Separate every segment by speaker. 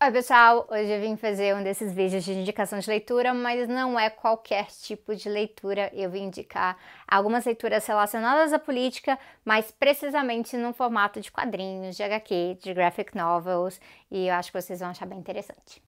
Speaker 1: Oi pessoal, hoje eu vim fazer um desses vídeos de indicação de leitura, mas não é qualquer tipo de leitura. Eu vim indicar algumas leituras relacionadas à política, mas precisamente no formato de quadrinhos, de HQ, de graphic novels, e eu acho que vocês vão achar bem interessante.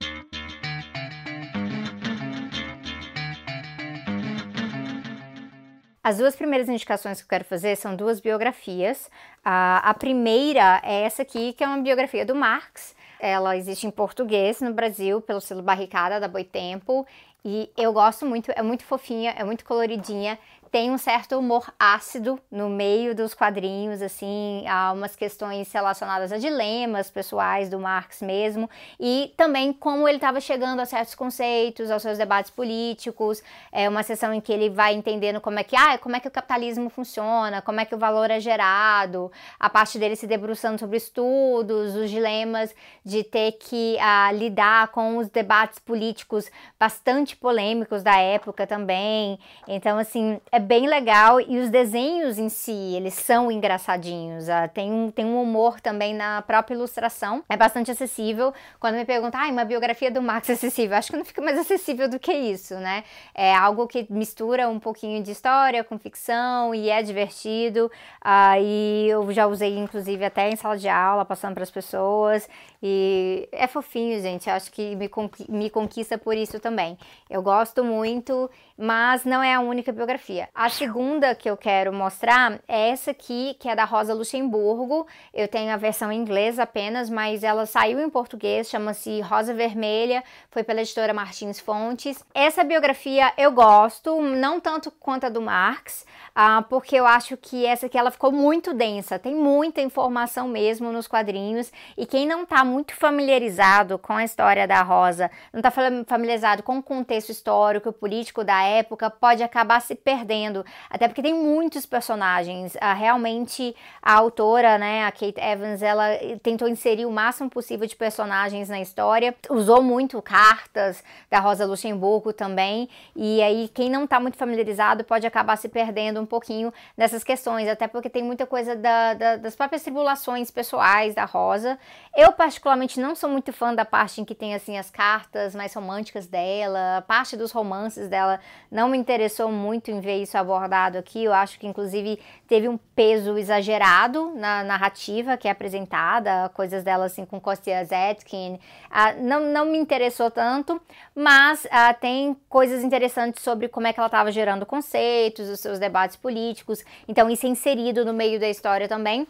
Speaker 1: As duas primeiras indicações que eu quero fazer são duas biografias. a primeira é essa aqui, que é uma biografia do Marx, ela existe em português no Brasil, pelo selo Barricada da Boitempo. E eu gosto muito, é muito fofinha, é muito coloridinha tem um certo humor ácido no meio dos quadrinhos, assim, há umas questões relacionadas a dilemas pessoais do Marx mesmo, e também como ele estava chegando a certos conceitos, aos seus debates políticos, é uma sessão em que ele vai entendendo como é que, ah, como é que o capitalismo funciona, como é que o valor é gerado, a parte dele se debruçando sobre estudos, os dilemas de ter que ah, lidar com os debates políticos bastante polêmicos da época também, então, assim, é bem legal e os desenhos em si, eles são engraçadinhos. Uh, tem, um, tem um humor também na própria ilustração. É bastante acessível. Quando me perguntam, ah, uma biografia do Max é acessível, acho que não fica mais acessível do que isso, né? É algo que mistura um pouquinho de história com ficção e é divertido. Uh, e eu já usei, inclusive, até em sala de aula, passando para as pessoas. E é fofinho, gente. Acho que me, me conquista por isso também. Eu gosto muito, mas não é a única biografia. A segunda que eu quero mostrar é essa aqui, que é da Rosa Luxemburgo. Eu tenho a versão em inglês apenas, mas ela saiu em português, chama-se Rosa Vermelha, foi pela editora Martins Fontes. Essa biografia eu gosto, não tanto quanto a do Marx, ah, porque eu acho que essa aqui ela ficou muito densa, tem muita informação mesmo nos quadrinhos, e quem não tá muito familiarizado com a história da Rosa, não está familiarizado com o contexto histórico e político da época, pode acabar se perdendo. Até porque tem muitos personagens. Ah, realmente, a autora, né, a Kate Evans, ela tentou inserir o máximo possível de personagens na história, usou muito cartas da Rosa Luxemburgo também, e aí quem não está muito familiarizado pode acabar se perdendo um pouquinho nessas questões, até porque tem muita coisa da, da, das próprias tribulações pessoais da Rosa. Eu, particularmente, não sou muito fã da parte em que tem assim as cartas mais românticas dela, parte dos romances dela não me interessou muito em ver isso abordado aqui. Eu acho que inclusive teve um peso exagerado na narrativa que é apresentada, coisas dela assim com Kostya Zetkin, ah, não, não me interessou tanto, mas ah, tem coisas interessantes sobre como é que ela estava gerando conceitos, os seus debates políticos. Então isso é inserido no meio da história também.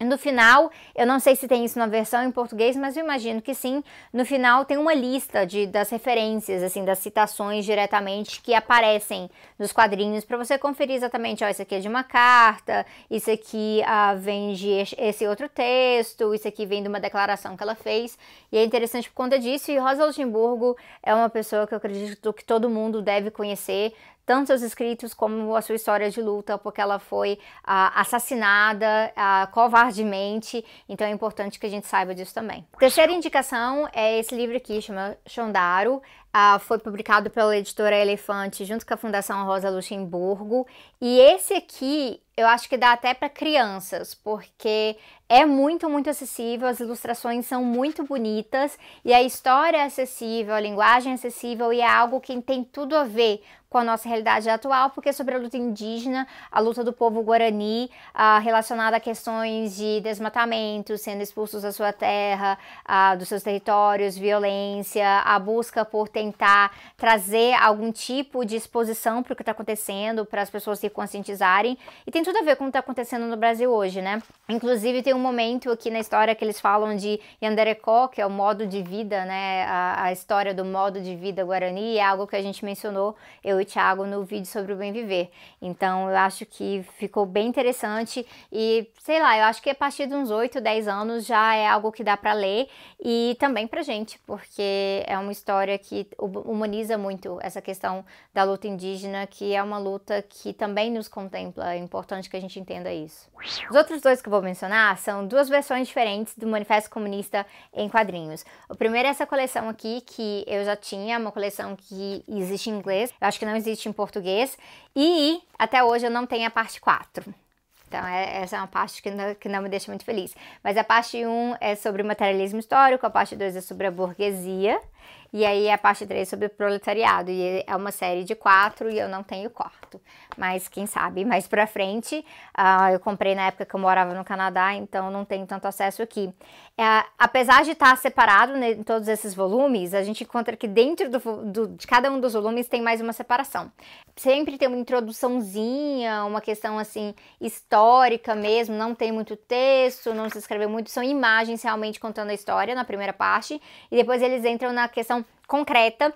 Speaker 1: No final, eu não sei se tem isso na versão em português, mas eu imagino que sim. No final tem uma lista de, das referências, assim, das citações diretamente que aparecem nos quadrinhos para você conferir exatamente, ó, isso aqui é de uma carta, isso aqui ah, vem de esse outro texto, isso aqui vem de uma declaração que ela fez. E é interessante por conta disso. E Rosa Luxemburgo é uma pessoa que eu acredito que todo mundo deve conhecer tanto seus escritos como a sua história de luta, porque ela foi ah, assassinada ah, covardemente, então é importante que a gente saiba disso também. Terceira indicação é esse livro aqui, chama Shondaro, ah, foi publicado pela editora Elefante junto com a Fundação Rosa Luxemburgo, e esse aqui eu acho que dá até para crianças, porque é muito, muito acessível, as ilustrações são muito bonitas e a história é acessível, a linguagem é acessível e é algo que tem tudo a ver com a nossa realidade atual, porque é sobre a luta indígena, a luta do povo guarani, ah, relacionada a questões de desmatamento, sendo expulsos da sua terra, ah, dos seus territórios, violência, a busca por tentar trazer algum tipo de exposição para o que está acontecendo, para as pessoas se conscientizarem. E tem tudo a ver com o que está acontecendo no Brasil hoje, né? Inclusive, tem um momento aqui na história que eles falam de Yanderecó, que é o modo de vida, né? A, a história do modo de vida guarani, é algo que a gente mencionou, eu e Thiago, no vídeo sobre o bem viver. Então, eu acho que ficou bem interessante e, sei lá, eu acho que a partir de uns 8, 10 anos já é algo que dá para ler e também pra gente, porque é uma história que humaniza muito essa questão da luta indígena, que é uma luta que também nos contempla. É importante que a gente entenda isso. Os outros dois que eu vou mencionar são duas versões diferentes do Manifesto Comunista em quadrinhos. O primeiro é essa coleção aqui, que eu já tinha, uma coleção que existe em inglês, eu acho que não existe em português, e até hoje eu não tenho a parte 4. Então, é, essa é uma parte que não, que não me deixa muito feliz. Mas a parte 1 é sobre o materialismo histórico, a parte 2 é sobre a burguesia, e aí a parte 3 é sobre o proletariado. E é uma série de quatro e eu não tenho quarto. Mas quem sabe mais pra frente. Uh, eu comprei na época que eu morava no Canadá, então não tenho tanto acesso aqui. Uh, apesar de estar separado né, em todos esses volumes, a gente encontra que dentro do, do, de cada um dos volumes tem mais uma separação. Sempre tem uma introduçãozinha, uma questão assim histórica mesmo, não tem muito texto, não se escreveu muito, são imagens realmente contando a história na primeira parte, e depois eles entram na questão concreta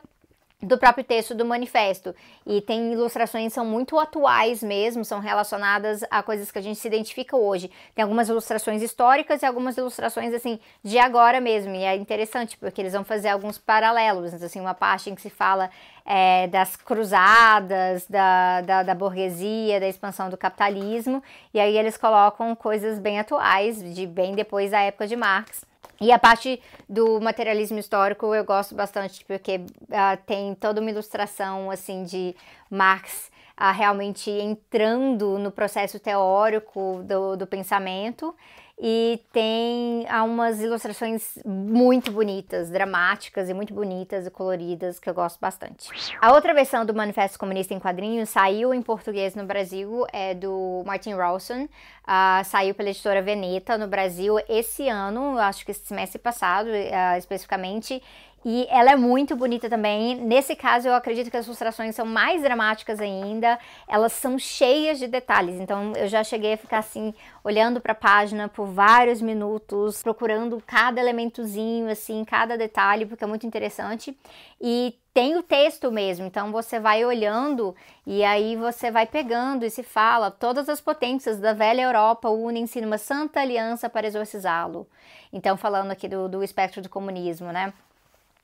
Speaker 1: do próprio texto do manifesto. E tem ilustrações que são muito atuais mesmo, são relacionadas a coisas que a gente se identifica hoje. Tem algumas ilustrações históricas e algumas ilustrações assim de agora mesmo. E é interessante porque eles vão fazer alguns paralelos. Assim, uma parte em que se fala é, das cruzadas, da, da, da burguesia, da expansão do capitalismo. E aí eles colocam coisas bem atuais, de bem depois da época de Marx. E a parte do materialismo histórico eu gosto bastante, porque uh, tem toda uma ilustração assim de Marx uh, realmente entrando no processo teórico do, do pensamento. E tem umas ilustrações muito bonitas, dramáticas e muito bonitas e coloridas que eu gosto bastante. A outra versão do Manifesto Comunista em Quadrinhos saiu em português no Brasil, é do Martin Rawson, uh, saiu pela editora Veneta no Brasil esse ano, acho que esse semestre passado uh, especificamente, e ela é muito bonita também. Nesse caso, eu acredito que as ilustrações são mais dramáticas ainda. Elas são cheias de detalhes. Então, eu já cheguei a ficar assim, olhando para a página por vários minutos, procurando cada elementozinho, assim, cada detalhe, porque é muito interessante. E tem o texto mesmo, então você vai olhando e aí você vai pegando e se fala: todas as potências da velha Europa unem-se numa santa aliança para exorcizá-lo. Então, falando aqui do, do espectro do comunismo, né?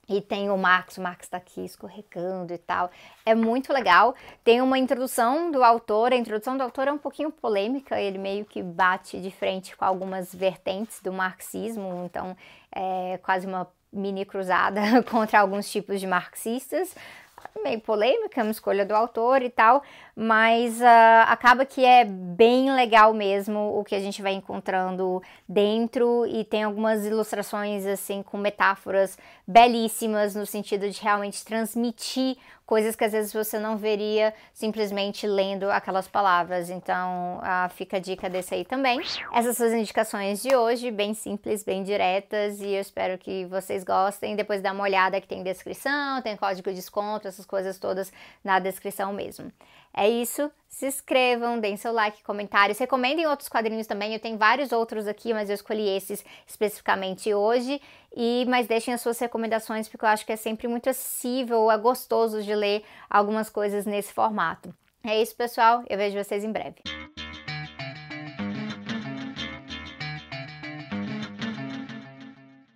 Speaker 1: E tem o Marx, o Marx está aqui escorregando e tal. É muito legal. Tem uma introdução do autor, a introdução do autor é um pouquinho polêmica, ele meio que bate de frente com algumas vertentes do marxismo, então é quase uma mini cruzada contra alguns tipos de marxistas, meio polêmica, é uma escolha do autor e tal, mas uh, acaba que é bem legal mesmo o que a gente vai encontrando dentro e tem algumas ilustrações assim com metáforas belíssimas no sentido de realmente transmitir coisas que às vezes você não veria simplesmente lendo aquelas palavras. Então, uh, fica a dica desse aí também. Essas são as indicações de hoje, bem simples, bem diretas, e eu espero que vocês gostem. Depois dá uma olhada que tem descrição, tem código de desconto, essas coisas todas na descrição mesmo. É isso. Se inscrevam, deem seu like, comentários, recomendem outros quadrinhos também. Eu tenho vários outros aqui, mas eu escolhi esses especificamente hoje. E mas deixem as suas recomendações porque eu acho que é sempre muito acessível, é gostoso de ler algumas coisas nesse formato. É isso, pessoal. Eu vejo vocês em breve.